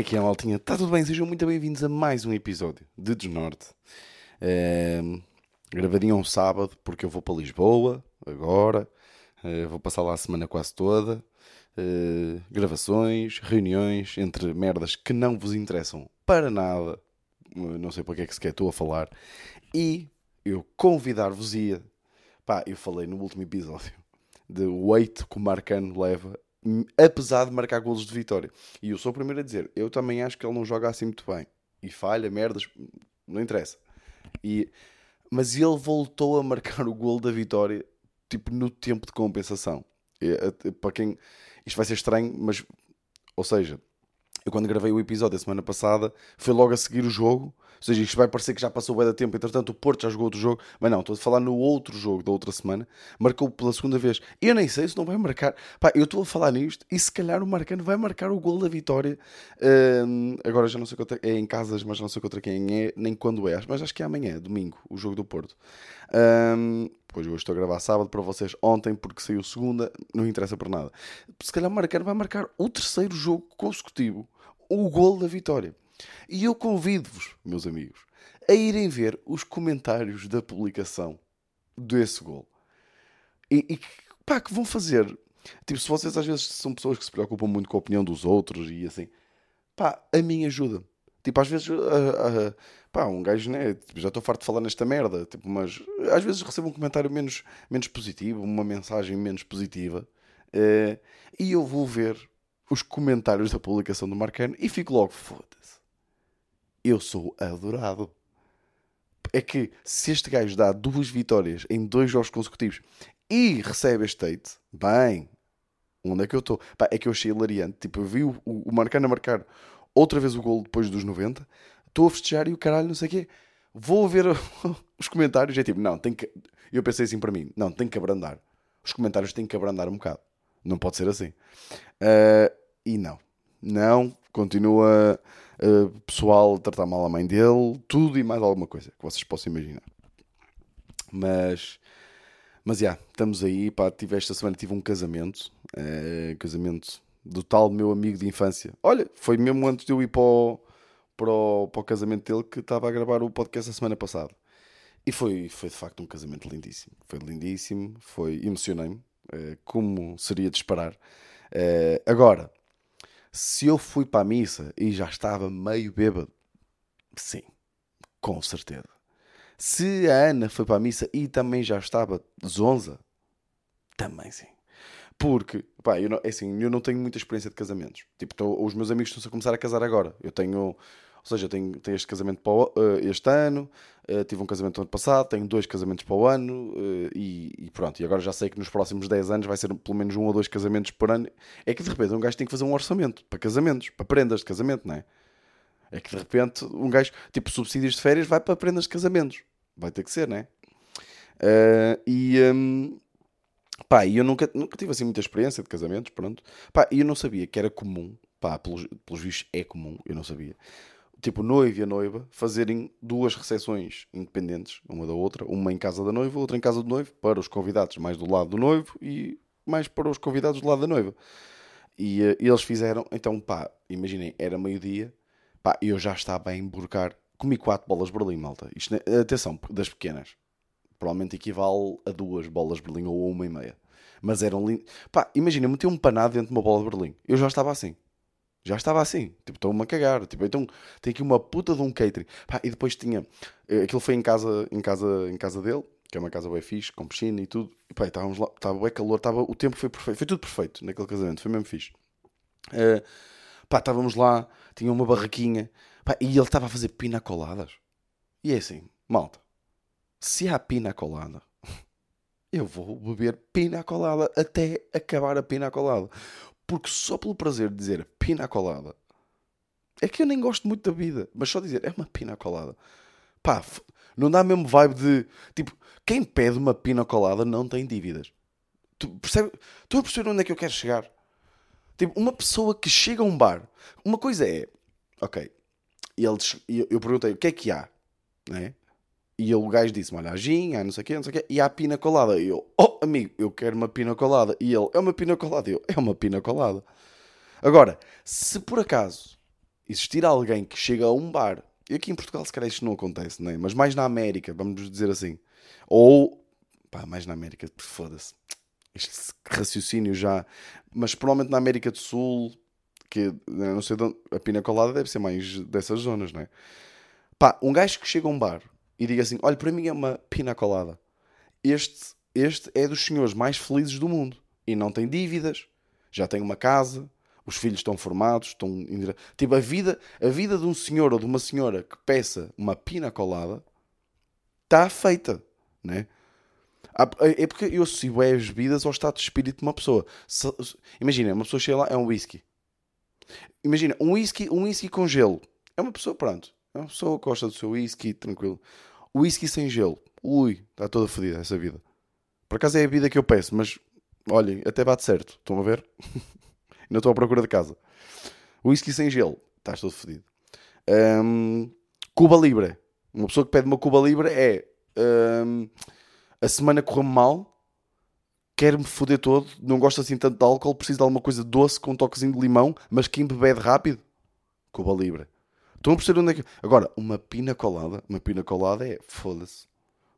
É que é, maltinha? Está tudo bem? Sejam muito bem-vindos a mais um episódio de Desnorte. Ehm, gravadinho um sábado, porque eu vou para Lisboa, agora. Eh, vou passar lá a semana quase toda. Eh, gravações, reuniões, entre merdas que não vos interessam para nada. Eh, Não sei para que é que sequer estou a falar. E eu convidar-vos-ia... Pá, eu falei no último episódio de o weight que o Marcano leva, apesar de marcar golos de vitória. E eu sou o primeiro a dizer, eu também acho que ele não joga assim muito bem. E falha, merdas, não interessa. E, mas ele voltou a marcar o golo da vitória, tipo, no tempo de compensação. E, a- para quem... Isto vai ser estranho, mas... Ou seja, eu quando gravei o episódio a semana passada, foi logo a seguir o jogo. Ou seja, isto vai parecer que já passou bem da tempo. Entretanto, o Porto já jogou outro jogo. Mas não, estou a falar no outro jogo da outra semana. Marcou pela segunda vez. Eu nem sei se não vai marcar. Pá, eu estou a falar nisto e se calhar o Marcano vai marcar o gol da vitória. Hum, agora já não sei contra, é em casas, mas não sei contra quem é, nem quando é. Mas acho que é amanhã, domingo, o jogo do Porto. Hum, pois hoje estou a gravar sábado para vocês ontem, porque saiu segunda, não interessa por nada. Se calhar o Marcano vai marcar o terceiro jogo consecutivo, o gol da vitória. E eu convido-vos, meus amigos, a irem ver os comentários da publicação desse gol. E, e pá, que vão fazer. Tipo, se vocês às vezes são pessoas que se preocupam muito com a opinião dos outros e assim, pá, a mim ajuda. Tipo, às vezes, ah, ah, pá, um gajo, né? tipo, já estou farto de falar nesta merda, tipo, mas às vezes recebo um comentário menos, menos positivo, uma mensagem menos positiva, eh, e eu vou ver os comentários da publicação do Marcano e fico logo, foda-se, eu sou adorado. É que se este gajo dá duas vitórias em dois jogos consecutivos e recebe este hate, bem, onde é que eu estou? É que eu achei hilariante. Tipo, eu vi o, o Marcano a marcar outra vez o gol depois dos 90, estou a festejar e o caralho, não sei o quê. Vou ver os comentários é tipo, não, tem que. Eu pensei assim para mim, não, tem que abrandar. Os comentários têm que abrandar um bocado. Não pode ser assim. Ah, e não, não, continua ah, pessoal a tratar mal a mãe dele, tudo e mais alguma coisa que vocês possam imaginar. Mas. Mas já, estamos aí. Pá, tive esta semana tive um casamento. eh, casamento do tal meu amigo de infância. Olha, foi mesmo antes de eu ir para o, para o, para o casamento dele que estava a gravar o podcast a semana passada. E foi, foi de facto um casamento lindíssimo. Foi lindíssimo, foi emocionei-me, eh, como seria de esperar. Eh, agora, se eu fui para a missa e já estava meio bêbado, sim, com certeza. Se a Ana foi para a missa e também já estava zonza, também sim. Porque, pá, eu não, é assim, eu não tenho muita experiência de casamentos. Tipo, tô- os meus amigos estão-se a começar a casar agora. Eu tenho, ou seja, tenho, tenho este casamento para o- eh, este ano, eh, tive um casamento no ano passado, tenho dois casamentos para o ano eh, e, e pronto. E agora já sei que nos próximos 10 anos vai ser pelo menos um ou dois casamentos por ano. É que de repente um gajo tem que fazer um orçamento para casamentos, para prendas de casamento, não é? É que de repente um gajo, tipo, subsídios de férias vai para prendas de casamentos. Vai ter que ser, não é? Eh, e, hum, pá, e eu nunca, nunca tive assim muita experiência de casamentos, pronto. Pá, e eu não sabia que era comum, pá, pelos, pelos vistos é comum, eu não sabia. Tipo, noivo e a noiva fazerem duas recepções independentes, uma da outra, uma em casa da noiva, outra em casa do noivo, para os convidados mais do lado do noivo e mais para os convidados do lado da noiva. E eh, eles fizeram, então pá, imaginem, era meio-dia, pá, eu já estava a emborcar, comi quatro bolas de Berlim, malta. Isto, atenção, das pequenas, provavelmente equivale a duas bolas de Berlim ou uma e meia. Mas eram lindas. Pá, imagina, eu meti um panado dentro de uma bola de Berlim. Eu já estava assim. Já estava assim. Tipo, estou-me a cagar. Tipo, então tem aqui uma puta de um catering. Pá, e depois tinha. eh, Aquilo foi em casa, em casa, em casa dele, que é uma casa bem fixe, com piscina e tudo. E pá, estávamos lá, estava bem calor, estava, o tempo foi perfeito. Foi tudo perfeito naquele casamento, foi mesmo fixe. Eh, pá, estávamos lá, tinha uma barraquinha. Pá, e ele estava a fazer pina coladas. E é assim, malta. Se há pina colada, eu vou beber pina colada até acabar a pina colada. Porque só pelo prazer de dizer pina colada, é que eu nem gosto muito da vida, mas só dizer é uma pina colada. Pá, não dá mesmo vibe de. Tipo, quem pede uma pina colada não tem dívidas. Tu percebe? Estou a perceber onde é que eu quero chegar. Tipo, uma pessoa que chega a um bar, uma coisa é, ok, e eles, e eu eu perguntei o que é que há, né? E o gajo disse-me: Olha, há gin, há não sei o quê, não sei o quê, e há pina colada. E eu, oh amigo, eu quero uma pina colada. E ele, é uma pina colada. E eu, é uma pina colada. Agora, se por acaso existir alguém que chega a um bar, e aqui em Portugal se calhar isto não acontece, né? mas mais na América, vamos dizer assim, ou, pá, mais na América, foda-se, este raciocínio já, mas provavelmente na América do Sul, que não sei, onde, a pina colada deve ser mais dessas zonas, não é? Pá, um gajo que chega a um bar e diga assim: Olha, para mim é uma pina colada. Este, este é dos senhores mais felizes do mundo e não tem dívidas, já tem uma casa, os filhos estão formados, estão. Tipo, a vida, a vida de um senhor ou de uma senhora que peça uma pina colada está feita, né? É porque eu associo as bebidas ao estado de espírito de uma pessoa. Imagina, uma pessoa chega lá, é um whisky. Imagina, um whisky, um whisky com gelo. É uma pessoa, pronto. É uma pessoa que gosta do seu whisky, tranquilo. Whisky sem gelo. Ui, está toda fodida essa vida. Por acaso é a vida que eu peço, mas olhem, até bate certo. Estão a ver? Ainda estou à procura de casa. Whisky sem gelo. Estás todo fodido. Um, Cuba Libre. Uma pessoa que pede uma Cuba Libre é um, a semana correu mal, quer-me foder todo, não gosta assim tanto de álcool, precisa de alguma coisa doce com um toquezinho de limão, mas que embebede rápido. Cuba Libre. Estão a perceber onde é que. Agora, uma pina colada, uma pina colada é foda-se.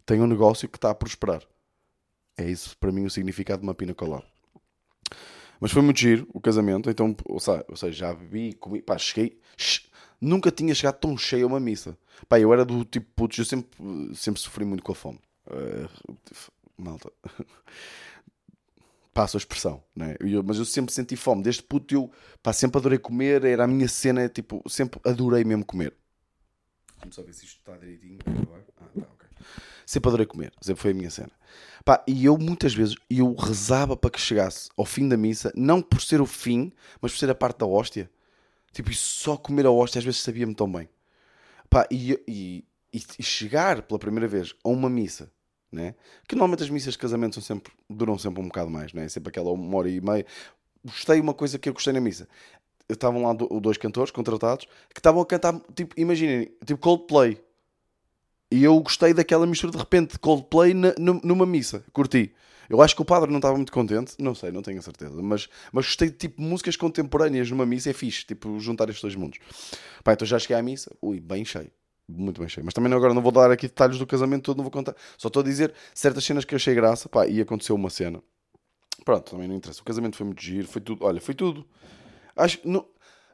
Tem um negócio que está a prosperar. É isso para mim o significado de uma pina colada. Mas foi muito giro o casamento, então, ou seja, já bebi, comi, pá, cheguei. Nunca tinha chegado tão cheio a uma missa. Pá, eu era do tipo, putz, eu sempre, sempre sofri muito com a fome. Uh, malta. passo a expressão, né? Eu, mas eu sempre senti fome. Desde puto eu pá, sempre adorei comer, era a minha cena, tipo, sempre adorei mesmo comer. Vamos só ver se isto está direitinho. Ah, tá, ok. Sempre adorei comer, sempre foi a minha cena. Pá, e eu muitas vezes eu rezava para que chegasse ao fim da missa, não por ser o fim, mas por ser a parte da hóstia. Tipo, e só comer a hóstia às vezes sabia-me tão bem. Pá, e, e, e chegar pela primeira vez a uma missa né? Que normalmente as missas de casamento são sempre, duram sempre um bocado mais, né? Sempre aquela uma hora e meia. Gostei uma coisa que eu gostei na missa. Estavam lá dois cantores contratados que estavam a cantar, tipo, imaginem, tipo Coldplay. E eu gostei daquela mistura de repente de Coldplay na, numa missa. Curti. Eu acho que o padre não estava muito contente, não sei, não tenho a certeza, mas, mas gostei de tipo músicas contemporâneas numa missa, é fixe, tipo, juntar estes dois mundos. Pá, então já cheguei à missa, ui, bem cheio muito bem cheio. Mas também agora não vou dar aqui detalhes do casamento todo, não vou contar. Só estou a dizer certas cenas que eu achei graça, pá, e aconteceu uma cena. Pronto, também não interessa. O casamento foi muito giro, foi tudo, olha, foi tudo. Acho não,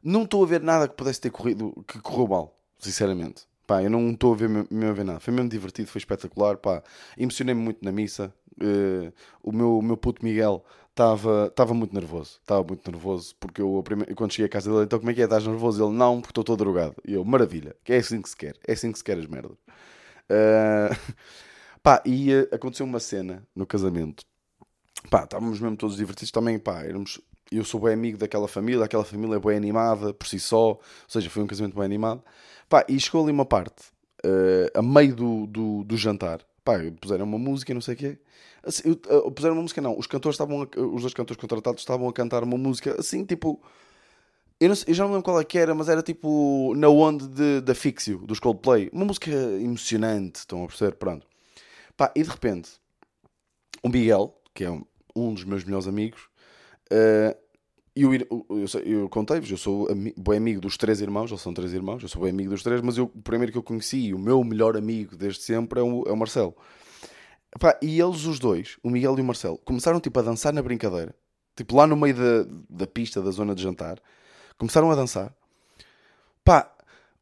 não estou a ver nada que pudesse ter corrido, que correu mal, sinceramente. Pá, eu não estou a ver mesmo a ver nada. Foi mesmo divertido, foi espetacular, pá. Emocionei-me muito na missa. Uh, o meu, meu puto Miguel estava muito nervoso. Estava muito nervoso porque eu, quando cheguei à casa dele, então como é que é? Estás nervoso? Ele, não, porque estou todo drogado. E eu, maravilha, que é assim que se quer. É assim que se quer as merdas. Uh, pá, e uh, aconteceu uma cena no casamento. Pá, estávamos mesmo todos divertidos também, pá, éramos... Eu sou bem amigo daquela família, aquela família é bem animada por si só, ou seja, foi um casamento bem animado. Pá, e chegou ali uma parte, uh, a meio do, do, do jantar, pá, puseram uma música e não sei o quê. Assim, uh, puseram uma música, não. Os cantores estavam, a, os dois cantores contratados estavam a cantar uma música assim, tipo. Eu, não, eu, já não lembro qual é que era, mas era tipo na onda de, da Fixio, dos Coldplay. Uma música emocionante, estão a perceber? Pronto. Pá, e de repente, o Miguel, que é um, um dos meus melhores amigos, uh, eu, eu, eu, eu contei-vos, eu sou bem amigo dos três irmãos, eles são três irmãos, eu sou bem amigo dos três, mas eu, o primeiro que eu conheci, o meu melhor amigo desde sempre, é o, é o Marcelo. Epá, e eles, os dois, o Miguel e o Marcelo, começaram tipo a dançar na brincadeira, tipo lá no meio da, da pista, da zona de jantar, começaram a dançar. Pá,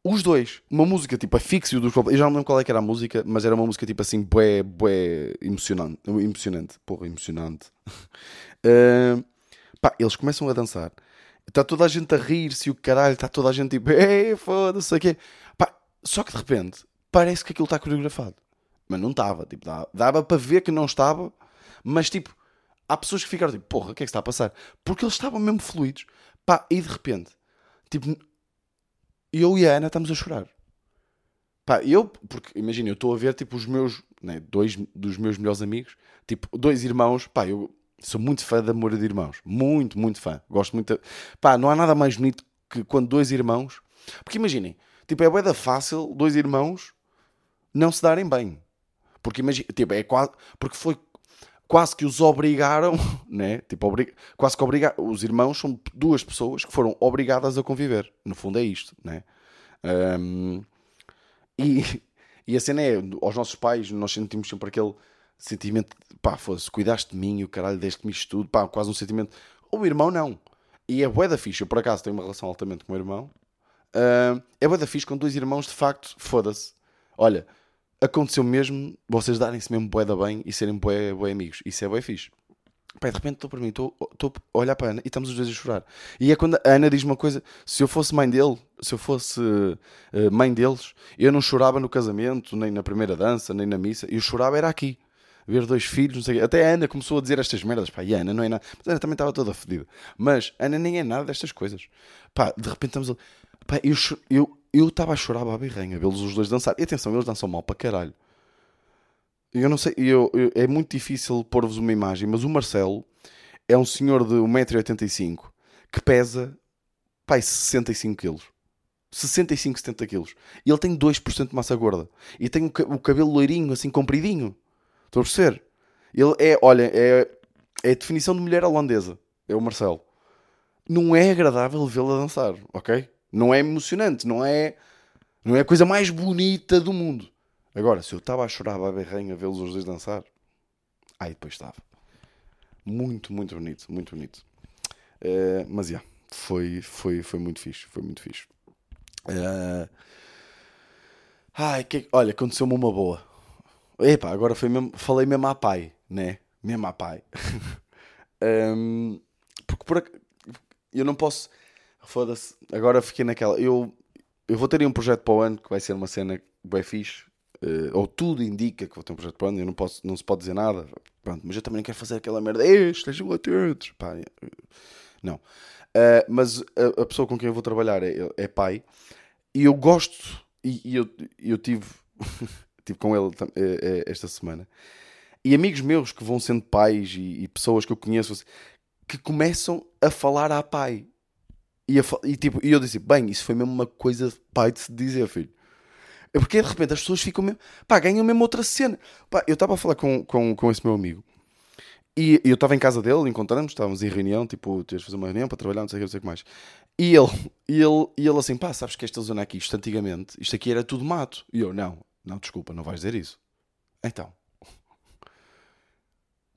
os dois, uma música tipo a fixio dos Eu já não lembro qual é que era a música, mas era uma música tipo assim, bué, bué, emocionante. Emocionante, porra, emocionante. uh, pá, eles começam a dançar. Está toda a gente a rir-se o caralho, está toda a gente tipo, ei, foda-se, aqui. Pá, só que de repente, parece que aquilo está coreografado. Mas não estava, tipo, dava, dava para ver que não estava, mas tipo, há pessoas que ficaram tipo, porra, o que é que está a passar? Porque eles estavam mesmo fluidos, pá, e de repente, tipo, eu e a Ana estamos a chorar. Pá, eu, porque imagina, eu estou a ver tipo os meus, né, dois dos meus melhores amigos, tipo, dois irmãos, pá, eu sou muito fã da Moura de Irmãos, muito, muito fã. Gosto muito, de... pá, não há nada mais bonito que quando dois irmãos, porque imaginem, tipo, é boeda fácil dois irmãos não se darem bem. Porque imagina, tipo, é quase. Porque foi. quase que os obrigaram, né? Tipo, quase que obrigaram. Os irmãos são duas pessoas que foram obrigadas a conviver. No fundo é isto, né? Um... E, e a cena é, aos nossos pais, nós sentimos sempre aquele sentimento, pá, foda-se, cuidaste de mim o caralho, deste-me isto tudo, pá, quase um sentimento. O irmão não. E é bué da ficha. Eu, por acaso, tenho uma relação altamente com o meu irmão. Uh, é bué da ficha com dois irmãos, de facto, foda-se. Olha, aconteceu mesmo vocês darem-se mesmo bué da bem e serem bué, bué amigos. Isso é bué fixe. Pai, de repente estou para mim, estou a olhar para a Ana e estamos os dois a chorar. E é quando a Ana diz uma coisa: se eu fosse mãe dele, se eu fosse uh, mãe deles, eu não chorava no casamento, nem na primeira dança, nem na missa. Eu chorava era aqui. Ver dois filhos, não sei Até a Ana começou a dizer estas merdas. Pá, e a Ana não é nada. Mas a Ana também estava toda fodida. Mas a Ana nem é nada destas coisas. Pá, de repente estamos a. Pá, eu estava eu, eu a chorar a birrenha, vê-los os dois dançar. E atenção, eles dançam mal para caralho. Eu não sei, eu, eu é muito difícil pôr-vos uma imagem, mas o Marcelo é um senhor de 1,85m que pesa, pai, 65kg. 65, 70kg. E ele tem 2% de massa gorda. E tem o cabelo loirinho, assim, compridinho. Estou a perceber? Ele é, olha, é, é a definição de mulher holandesa. É o Marcelo. Não é agradável vê-lo a dançar, ok? Não é emocionante, não é, não é a coisa mais bonita do mundo. Agora, se eu estava a chorar a berrenha a vê-los os dois dançar, aí depois estava. Muito, muito bonito, muito bonito. Uh, mas, já, yeah, foi, foi, foi muito fixe, foi muito fixe. Uh... Ai, que... olha, aconteceu-me uma boa. Epá, agora foi mesmo, falei mesmo a pai, né? Mesmo a pai. um, porque por, eu não posso. Foda-se, agora fiquei naquela. Eu, eu vou ter um projeto para o ano que vai ser uma cena bem fixe uh, ou tudo indica que vou ter um projeto para ano, eu não, posso, não se pode dizer nada, pronto, mas eu também não quero fazer aquela merda, estejam atentos, pá, não. Uh, mas a, a, pessoa com quem eu vou trabalhar é, é pai, e eu gosto, e, e eu, eu tive, tive com ele eh, esta semana, e amigos meus que vão sendo pais e, e pessoas que eu conheço que começam a falar a pai. E, a, e, tipo, e eu disse: Bem, isso foi mesmo uma coisa de pai de se dizer, filho. É porque de repente as pessoas ficam mesmo. Pá, ganham mesmo outra cena. Pá, eu estava a falar com, com, com esse meu amigo e eu estava em casa dele, encontramos, estávamos em reunião, tipo, tens de fazer uma reunião para trabalhar, não sei não sei o que mais. E ele, e ele, e ele assim, pá, sabes que esta zona aqui, isto antigamente, isto aqui era tudo mato. E eu, não, não, desculpa, não vais dizer isso. Então,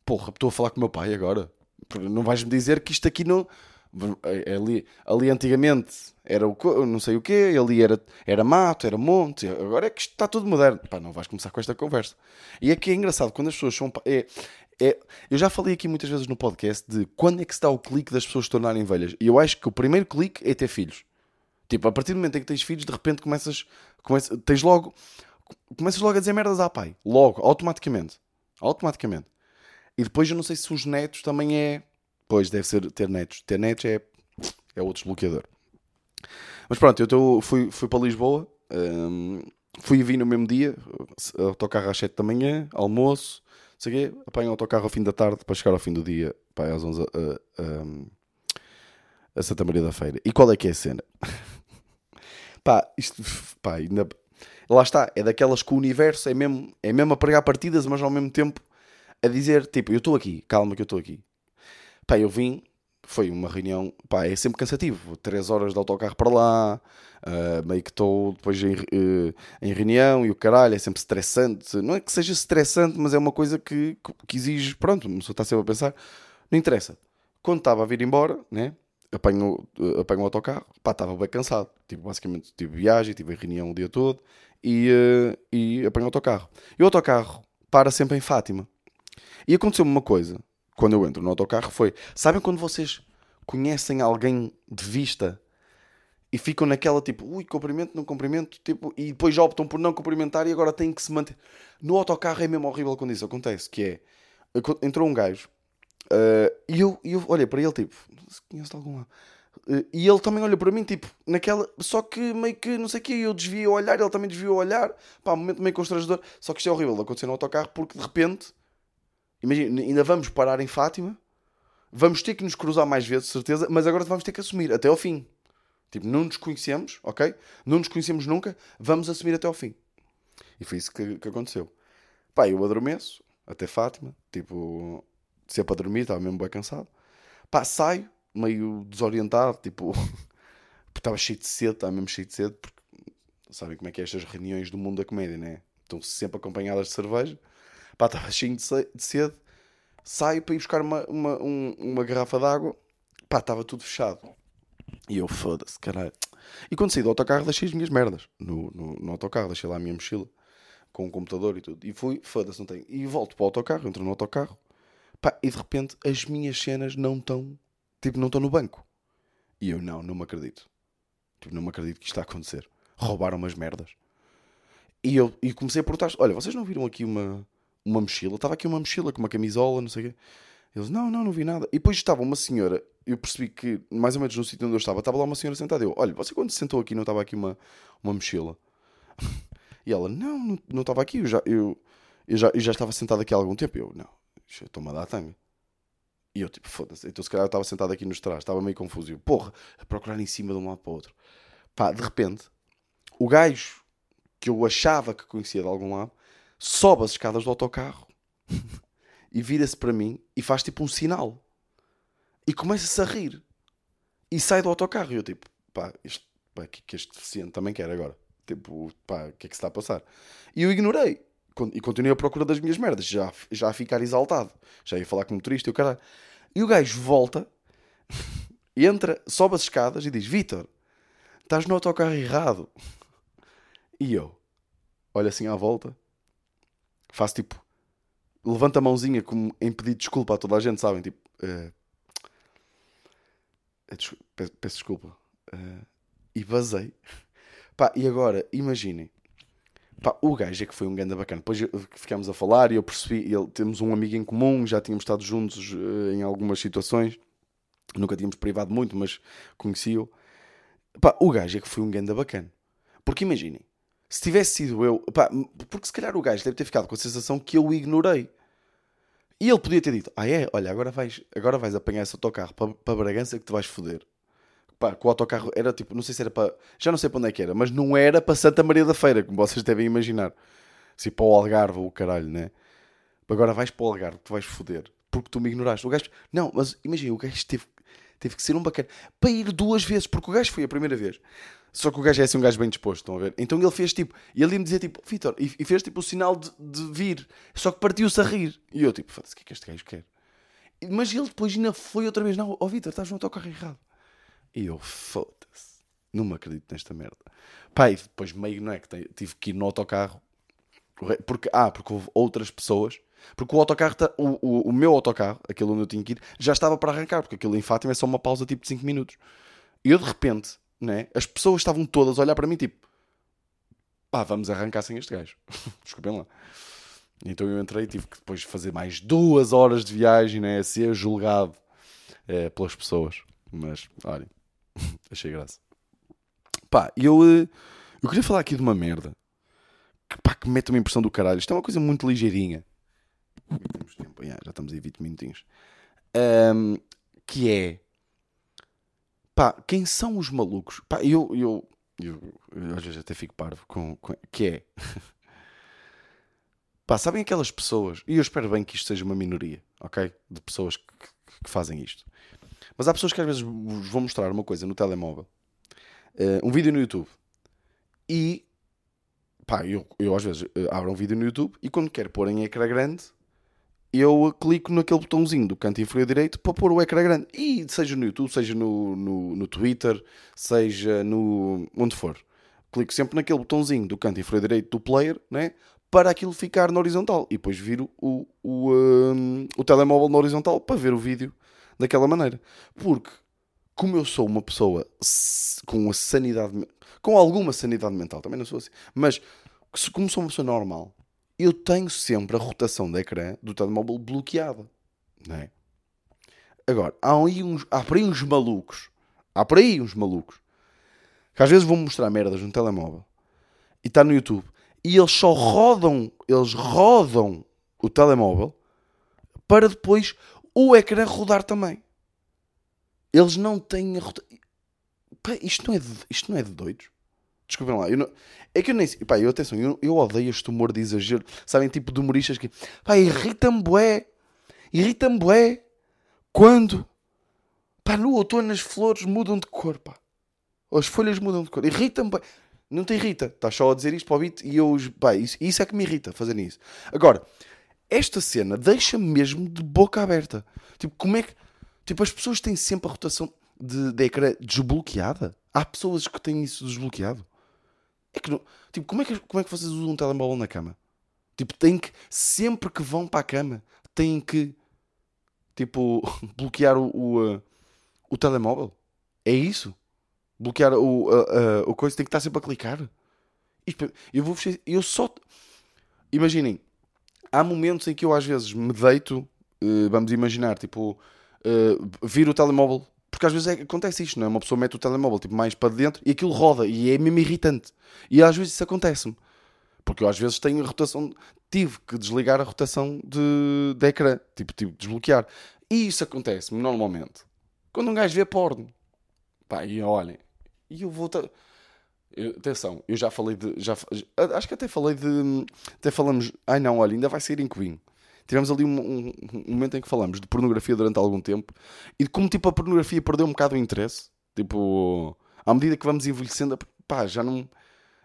porra, estou a falar com o meu pai agora. Não vais-me dizer que isto aqui não. É, ali, ali antigamente era o não sei o quê, ali era, era mato, era monte, agora é que está tudo moderno. Pá, não vais começar com esta conversa. E é, é engraçado, quando as pessoas são. É, é, eu já falei aqui muitas vezes no podcast de quando é que se dá o clique das pessoas se tornarem velhas. E eu acho que o primeiro clique é ter filhos. Tipo, a partir do momento em que tens filhos, de repente começas. começas tens logo. Começas logo a dizer merdas à pai. Logo, automaticamente. Automaticamente. E depois eu não sei se os netos também é Pois, deve ser ter netos. Ter netos é, é outro desbloqueador. Mas pronto, eu tô, fui, fui para Lisboa. Um, fui e vim no mesmo dia. Autocarro às 7 da manhã, almoço. Sei quê, apanho o autocarro ao fim da tarde para chegar ao fim do dia, pá, às 11 a, a, a Santa Maria da Feira. E qual é que é a cena? pá, isto, pá, ainda, lá está, é daquelas que o universo é mesmo, é mesmo a pregar partidas, mas ao mesmo tempo a dizer, tipo, eu estou aqui, calma que eu estou aqui. Pá, eu vim, foi uma reunião, pá, é sempre cansativo. Três horas de autocarro para lá, uh, meio que estou depois em, uh, em, reunião e o caralho, é sempre estressante. Não é que seja estressante, mas é uma coisa que, que exige, pronto, uma pessoa está sempre a pensar, não interessa. Quando estava a vir embora, né, apanho, uh, apanho o autocarro, pá, estava bem cansado. Tipo, basicamente tive viagem, tive reunião o dia todo e, uh, e apanho o autocarro. E o autocarro para sempre em Fátima. E aconteceu-me uma coisa quando eu entro no autocarro foi: sabem quando vocês conhecem alguém de vista e ficam naquela tipo, ui, cumprimento, não cumprimento, tipo, e depois optam por não cumprimentar e agora têm que se manter. No autocarro é mesmo horrível quando isso acontece, que é, entrou um gajo uh, e eu, eu olhei para ele tipo, se conhece de algum lado. Uh, e ele também olha para mim, tipo, naquela. Só que meio que, não sei o que, eu desviei o olhar, ele também desviou o olhar. Pá, momento meio constrangedor. Só que isto é horrível de acontecer no autocarro porque de repente Imagina, ainda vamos parar em Fátima, vamos ter que nos cruzar mais vezes, certeza, mas agora vamos ter que assumir até ao fim. Tipo, não nos conhecemos, ok? Não nos conhecemos nunca, vamos assumir até ao fim. E foi isso que, que aconteceu. Pá, eu adormeço, até Fátima, tipo, se é para dormir, estava mesmo bem cansado. Pá, saio, meio desorientado, tipo, porque estava cheio de sede, estava mesmo cheio de sede, porque sabem como é que é estas reuniões do mundo da comédia, né? Estão sempre acompanhadas de cerveja. Pá, estava cheio de sede, saio para ir buscar uma, uma, um, uma garrafa de água, pá, estava tudo fechado. E eu, foda-se, caralho. E quando saí do autocarro, deixei as minhas merdas no, no, no autocarro, deixei lá a minha mochila com o computador e tudo. E fui, foda-se, não tenho. E volto para o autocarro, entro no autocarro, pá, e de repente as minhas cenas não estão, tipo, não estão no banco. E eu, não, não me acredito. Tipo, não me acredito que isto está a acontecer. Roubaram umas merdas. E eu e comecei a perguntar: olha, vocês não viram aqui uma, uma mochila? Estava aqui uma mochila com uma camisola, não sei o quê. Eles, não, não, não vi nada. E depois estava uma senhora, eu percebi que, mais ou menos no sítio onde eu estava, estava lá uma senhora sentada. Eu, olha, você quando se sentou aqui não estava aqui uma, uma mochila? E ela, não, não, não estava aqui, eu já, eu, eu, já, eu já estava sentado aqui há algum tempo. Eu, não, estou-me a dar tanga. E eu, tipo, foda-se. Então, se calhar eu estava sentado aqui nos trás, estava meio confuso. Eu, porra, a procurar em cima de um lado para o outro. Pá, de repente, o gajo que eu achava que conhecia de algum lado sobe as escadas do autocarro e vira-se para mim e faz tipo um sinal. E começa-se a rir. E sai do autocarro. E eu tipo, pá, este, pá, que, que este deficiente também quer agora. Tipo, pá, o que é que se está a passar? E eu ignorei. E continuei à procura das minhas merdas. Já, já a ficar exaltado. Já ia falar com o motorista e o caralho. E o gajo volta, entra, sobe as escadas e diz: Vitor, estás no autocarro errado. E eu olho assim à volta, faço tipo levanta a mãozinha como em pedido de desculpa a toda a gente, sabem? Tipo, uh, peço, peço, desculpa. Uh, e vazei. Pá, e agora, imaginem. Pá, o gajo é que foi um ganda bacana. Depois ficámos a falar e eu percebi, ele, temos um amigo em comum, já tínhamos estado juntos uh, em algumas situações. Nunca tínhamos privado muito, mas conheci-o. Pá, o gajo é que foi um ganda bacana. Porque imaginem, se tivesse sido eu, pá, porque se calhar o gajo deve ter ficado com a sensação que eu o ignorei. E ele podia ter dito: Ah, é? Olha, agora vais, agora vais apanhar esse autocarro para, para Bragança que te vais foder. Pá, que o autocarro era tipo, não sei se era para. Já não sei para onde é que era, mas não era para Santa Maria da Feira, como vocês devem imaginar. Assim, para o Algarve o caralho, né? Agora vais para o Algarve, te vais foder. Porque tu me ignoraste. O gajo. Não, mas imagina, o gajo teve, teve que ser um bacana. Para ir duas vezes, porque o gajo foi a primeira vez. Só que o gajo é assim um gajo bem disposto, estão a ver? Então ele fez tipo, e ele me dizer tipo, Vitor, e, e, fez tipo o sinal de, de vir, só que partiu-se a rir. E eu tipo, foda-se, o que é que este gajo quer? Mas ele depois ainda foi outra vez, não, ó oh, Vitor, estás no autocarro errado. E eu, foda-se, não me acredito nesta merda. Pai, depois meio, não é, que tive que ir no autocarro, porque, ah, porque houve outras pessoas, porque o autocarro, o, o, o meu autocarro, aquele onde eu tinha que ir, já estava para arrancar, porque aquilo em Fátima é só uma pausa tipo de 5 minutos. E eu de repente né? as pessoas estavam todas a olhar para mim tipo pá, vamos arrancar sem este gajo. Desculpem lá. Então eu entrei e tive que depois fazer mais duas horas de viagem, né? a ser julgado é, pelas pessoas. Mas, olhem, achei graça. Pá, eu, eh, eu queria falar aqui de uma merda que, pá, que mete uma impressão do caralho. Isto é uma coisa muito ligeirinha. Temos tempo, já, já estamos aí 20 minutinhos. Um, que é Pá, quem são os malucos? Pá, eu, eu, eu, eu às vezes até fico parvo com, com que é. Pá, sabem aquelas pessoas, e eu espero bem que isto seja uma minoria, ok? De pessoas que, que, que fazem isto. Mas há pessoas que às vezes vos vão mostrar uma coisa no telemóvel, uh, um vídeo no YouTube, e pá, eu, eu às vezes uh, abro um vídeo no YouTube e quando quero pôr em ecrã grande, eu clico naquele botãozinho do canto inferior direito para pôr o ecrã grande. E seja no YouTube, seja no, no, no Twitter, seja no. onde for. Clico sempre naquele botãozinho do canto inferior direito do player, né? Para aquilo ficar na horizontal. E depois viro o, o, um, o telemóvel na horizontal para ver o vídeo daquela maneira. Porque, como eu sou uma pessoa com a sanidade. com alguma sanidade mental, também não sou assim, mas como sou uma pessoa normal eu tenho sempre a rotação da ecrã do telemóvel bloqueada. Não é? Agora, há, aí uns, há por aí uns malucos, há por aí uns malucos, que às vezes vão mostrar merdas no telemóvel e está no YouTube e eles só rodam, eles rodam o telemóvel para depois o ecrã rodar também. Eles não têm a. Pá, isto, não é de, isto não é de doidos. Desculpem lá. Não... É que eu nem sei. Pá, eu, atenção, eu, eu odeio este humor de exagero. Sabem, tipo de humoristas que. Pá, irrita-me bué. Irrita-me bué. Quando? Pá, no outono as flores mudam de cor, pá. As folhas mudam de cor. Irrita-me bué. Não te irrita. Estás só a dizer isto para o beat e eu. Pá, isso, isso é que me irrita, fazerem isso. Agora, esta cena deixa-me mesmo de boca aberta. Tipo, como é que. Tipo, as pessoas têm sempre a rotação de, de ecrã desbloqueada. Há pessoas que têm isso desbloqueado. É que não. Tipo, como é que, como é que vocês usam um telemóvel na cama? Tipo, têm que. Sempre que vão para a cama, têm que. Tipo, bloquear o, o, uh, o telemóvel. É isso? Bloquear o, o coisa, tem que estar sempre a clicar. Eu vou Eu só. Imaginem, há momentos em que eu às vezes me deito, uh, vamos imaginar, tipo, uh, viro o telemóvel porque às vezes é, acontece isto, não é? Uma pessoa mete o telemóvel tipo, mais para dentro e aquilo roda e é mesmo irritante. E às vezes isso acontece-me. Porque eu às vezes tenho a rotação. Tive que desligar a rotação de, de ecrã. Tipo, tive que desbloquear. E isso acontece-me normalmente. Quando um gajo vê porno. Pá, e olhem. E eu vou. Eu, atenção, eu já falei de. Já, acho que até falei de. Até falamos. Ai não, olha, ainda vai sair em Covinho. Tivemos ali um, um, um, momento em que falamos de pornografia durante algum tempo e como tipo a pornografia perdeu um bocado o interesse. Tipo, à medida que vamos envelhecendo, pá, já não.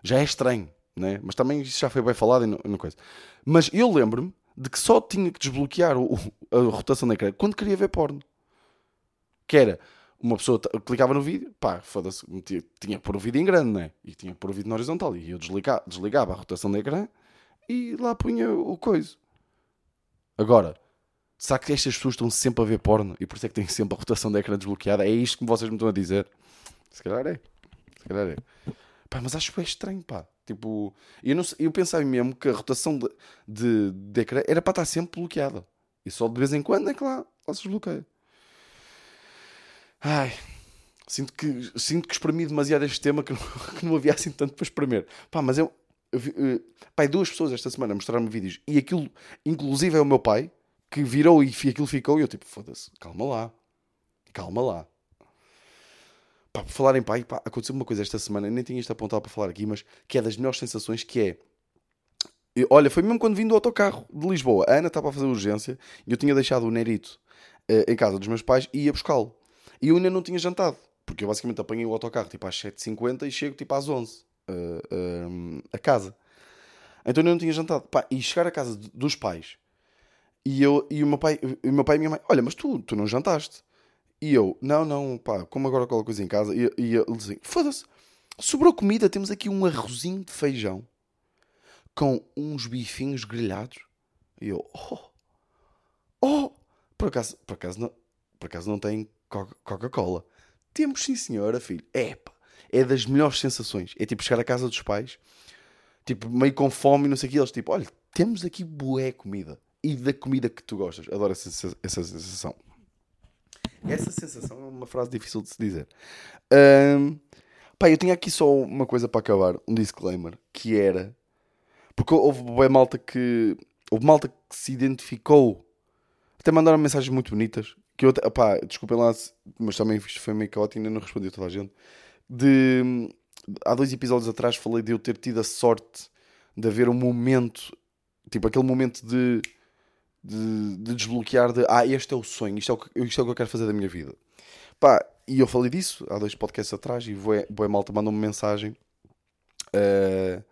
Já é estranho, né? Mas também isso já foi bem falado e não, coisa. Mas eu lembro-me de que só tinha que desbloquear o, a rotação da ecrã quando queria ver porno. Que era uma pessoa clicava no vídeo, pá, foda-se, tinha que pôr o vídeo em grande, né? E tinha que pôr o vídeo na horizontal. E eu desligava, desligava a rotação da ecrã e lá punha o coisa. Agora, será que estas pessoas estão sempre a ver porno e por isso é que têm sempre a rotação da ecrã desbloqueada? É isto que vocês me estão a dizer? Se calhar é. Se calhar é. Pá, mas acho que é estranho, pá. Tipo, eu, não, eu pensava mesmo que a rotação de, de, de ecrã era para estar sempre bloqueada. E só de vez em quando é que lá, lá se desbloqueia. Ai, sinto que, sinto que espremi demasiado este tema que não, que não havia assim tanto para espremer. Pá, mas eu, pai, duas pessoas esta semana mostraram-me vídeos e aquilo, inclusive, é o meu pai que virou e aquilo ficou. E eu, tipo, foda-se, calma lá, calma lá. Pá, por falar em pai, pá, aconteceu uma coisa esta semana, nem tinha isto apontado para falar aqui, mas que é das melhores sensações, que é. Eu, olha, foi mesmo quando vim do autocarro de Lisboa. A Ana estava a fazer urgência e eu tinha deixado o Nerito uh, em casa dos meus pais e ia buscá-lo. E eu ainda não tinha jantado, porque eu basicamente apanhei o autocarro tipo às 7h50 e chego tipo às 11 uh, uh, a casa. Então eu não tinha jantado. Pá, e chegar à casa dos pais e, eu, e o, meu pai, o meu pai e a minha mãe, olha, mas tu, tu não jantaste. E eu, não, não, pá, como agora qualquer coisa em casa. E, e ele dizia, foda-se, sobrou comida, temos aqui um arrozinho de feijão com uns bifinhos grelhados. E eu, oh, oh, por acaso, por acaso, não, por acaso não tem Coca-Cola. Temos sim, senhora, filho. Epa, é das melhores sensações. É tipo chegar à casa dos pais, tipo meio com fome e não sei o que, eles tipo, olha, temos aqui bué comida. E da comida que tu gostas. Adoro essa, essa sensação. Essa sensação é uma frase difícil de se dizer. Um, pá, eu tinha aqui só uma coisa para acabar, um disclaimer, que era... Porque houve bué malta que... Houve malta que se identificou até mandaram mensagens muito bonitas que eu, pá, desculpem lá, mas também foi meio caótico ainda não respondi a toda a gente de. Há dois episódios atrás falei de eu ter tido a sorte de haver um momento, tipo aquele momento de, de, de desbloquear de ah, este é o sonho, isto é o, que, isto é o que eu quero fazer da minha vida. Pá, e eu falei disso há dois podcasts atrás e Boa Malta mandou-me mensagem uh,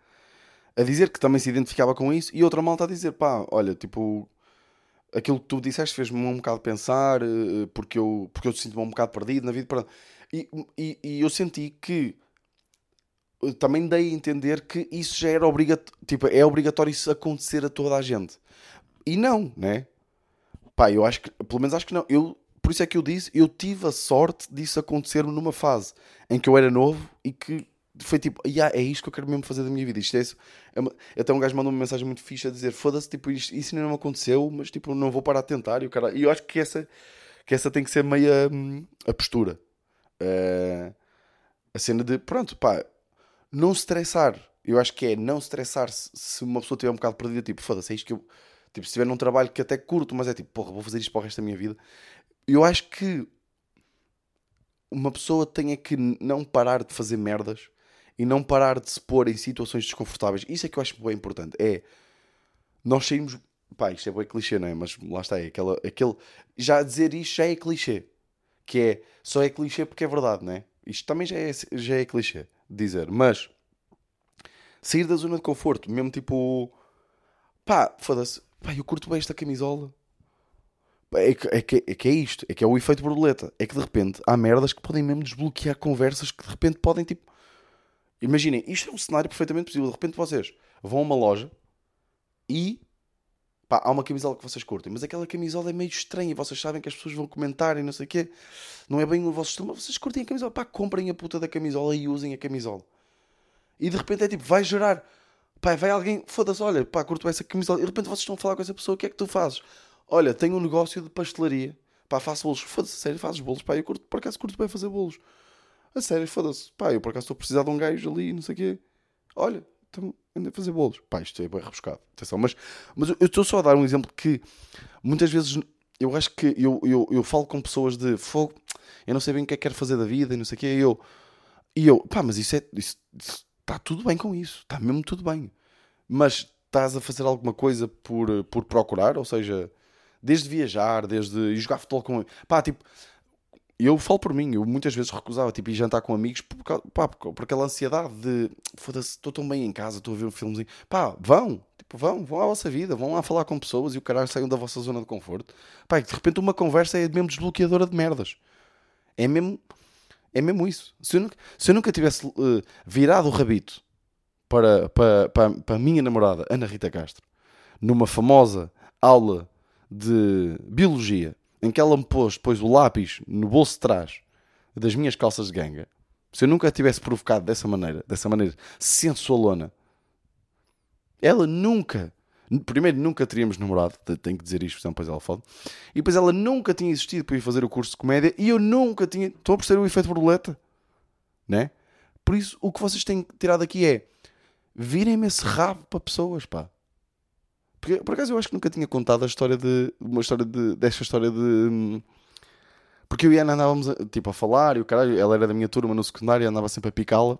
a dizer que também se identificava com isso e outra malta a dizer, pá, olha, tipo, aquilo que tu disseste fez-me um bocado pensar uh, porque eu, porque eu sinto-me um bocado perdido na vida. E, e, e, eu senti que também dei a entender que isso já era obrigatório, tipo, é obrigatório isso acontecer a toda a gente. E não, né? Pá, eu acho que, pelo menos acho que não. Eu, por isso é que eu disse, eu tive a sorte disso acontecer numa fase em que eu era novo e que foi tipo, yeah, é isto que eu quero mesmo fazer da minha vida. Isto é isso. É. Até um gajo mandou uma mensagem muito fixa a dizer: foda-se, tipo, isto, isso ainda não aconteceu, mas tipo, não vou parar de tentar. E, o cara... e eu acho que essa, que essa tem que ser meio a, a postura. Uh, a cena de, pronto, pá, não estressar. Eu acho que é não estressar se, uma pessoa estiver um bocado perdida, tipo, foda-se, é isto que eu. Tipo, se estiver num trabalho que até curto, mas é tipo, porra, vou fazer isto para o resto da minha vida. Eu acho que uma pessoa tenha que não parar de fazer merdas e não parar de se pôr em situações desconfortáveis. Isso é que eu acho bem importante. É nós saímos. Pá, isto é bem clichê, não é? Mas lá está, é aquela, aquele. Já dizer isto já é clichê. Que é. Só é clichê porque é verdade, não é? Isto também já é, já é clichê dizer. Mas. Sair da zona de conforto, mesmo tipo. Pá, foda-se. Pá, eu curto bem esta camisola. É que, é, que, é que é isto, é que é o efeito borboleta. É que de repente há merdas que podem mesmo desbloquear conversas que de repente podem tipo. Imaginem, isto é um cenário perfeitamente possível. De repente vocês vão a uma loja e pá, há uma camisola que vocês curtem, mas aquela camisola é meio estranha e vocês sabem que as pessoas vão comentar e não sei o quê. Não é bem o vosso estilo, mas vocês curtem a camisola. Pá, comprem a puta da camisola e usem a camisola. E de repente é tipo, vai gerar. Pá, vai alguém, foda-se, olha, pá, curto essa camisola. E de repente vocês estão a falar com essa pessoa, o que é que tu fazes? Olha, tenho um negócio de pastelaria. Pá, faço bolos. Foda-se, sério, fazes bolos. Pá, eu curto, por acaso curto bem fazer bolos. A sério, foda-se. Pá, eu por acaso estou a precisar de um gajo ali, não sei o quê. Olha, então andei a fazer bolos. Pá, isto é bem rebuscado. Atenção, mas, mas eu estou só a dar um exemplo que muitas vezes eu acho que eu, eu, eu falo com pessoas de fogo, eu não sei bem o que é que quero fazer da vida e não sei o quê. E eu, e eu pá, mas isso é. Isso, está tudo bem com isso. Está mesmo tudo bem. Mas estás a fazer alguma coisa por, por procurar, ou seja desde viajar, desde jogar futebol com. Pá, tipo, eu falo por mim, eu muitas vezes recusava tipo, ir jantar com amigos por, pá, por, aquela ansiedade de foda-se, estou tão bem em casa, estou a ver um filmezinho. Pá, vão, tipo, vão, vão à vossa vida, vão lá falar com pessoas e o caralho saiam da vossa zona de conforto. Pá, de repente uma conversa é mesmo desbloqueadora de merdas. É mesmo, é mesmo isso. Se eu nunca, se eu nunca tivesse uh, virado o rabito para, para, para, para a minha namorada, Ana Rita Castro, numa famosa aula de biologia em que ela me pôs depois o lápis no bolso de trás das minhas calças de ganga, se eu nunca a tivesse provocado dessa maneira, dessa maneira sensualona, ela nunca, primeiro nunca teríamos namorado, tenho que dizer isto, senão depois ela fala, e depois ela nunca tinha existido para ir fazer o curso de comédia e eu nunca tinha, estou a perceber o efeito borboleta, né? Por isso, o que vocês têm tirado aqui é virem-me esse rabo para pessoas, pá. Porque, por acaso eu acho que nunca tinha contado a história de. Uma história de. desta história de. Porque eu e a Ana andávamos tipo, a falar e o caralho, ela era da minha turma no secundário e andava sempre a picá-la.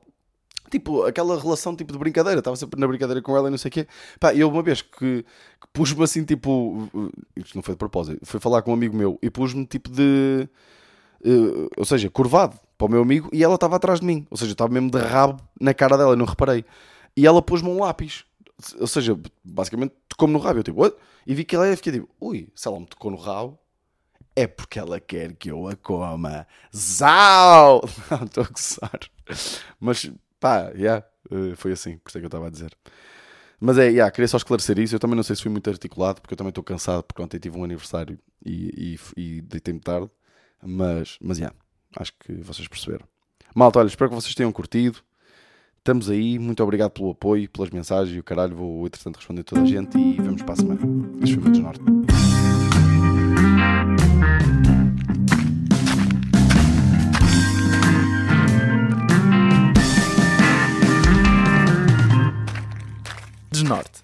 Tipo, aquela relação tipo de brincadeira, estava sempre na brincadeira com ela e não sei o quê. Pá, eu uma vez que, que pus-me assim, tipo. Isto não foi de propósito, foi falar com um amigo meu e pus-me tipo de. Uh, ou seja, curvado para o meu amigo e ela estava atrás de mim. Ou seja, estava mesmo de rabo na cara dela, não reparei. E ela pôs-me um lápis ou seja, basicamente tocou-me no rabo. Eu tipo, What? e vi que ela e fiquei tipo, ui, se ela me tocou no rabo, é porque ela quer que eu a coma. Zau! Não, estou a gozar. Mas pá, yeah, eh, foi assim, por isso é que eu estava a dizer. Mas é, yeah, queria só esclarecer isso. Eu também não sei se fui muito articulado, porque eu também estou cansado, porque ontem tive um aniversário e, e, e deitei-me tarde. Mas, mas yeah, acho que vocês perceberam. Malta, olha, espero que vocês tenham curtido. Estamos aí, muito obrigado pelo apoio, pelas mensagens e o caralho. Vou entretanto responder toda a gente e vamos para a semana. Este Norte. Desnorte.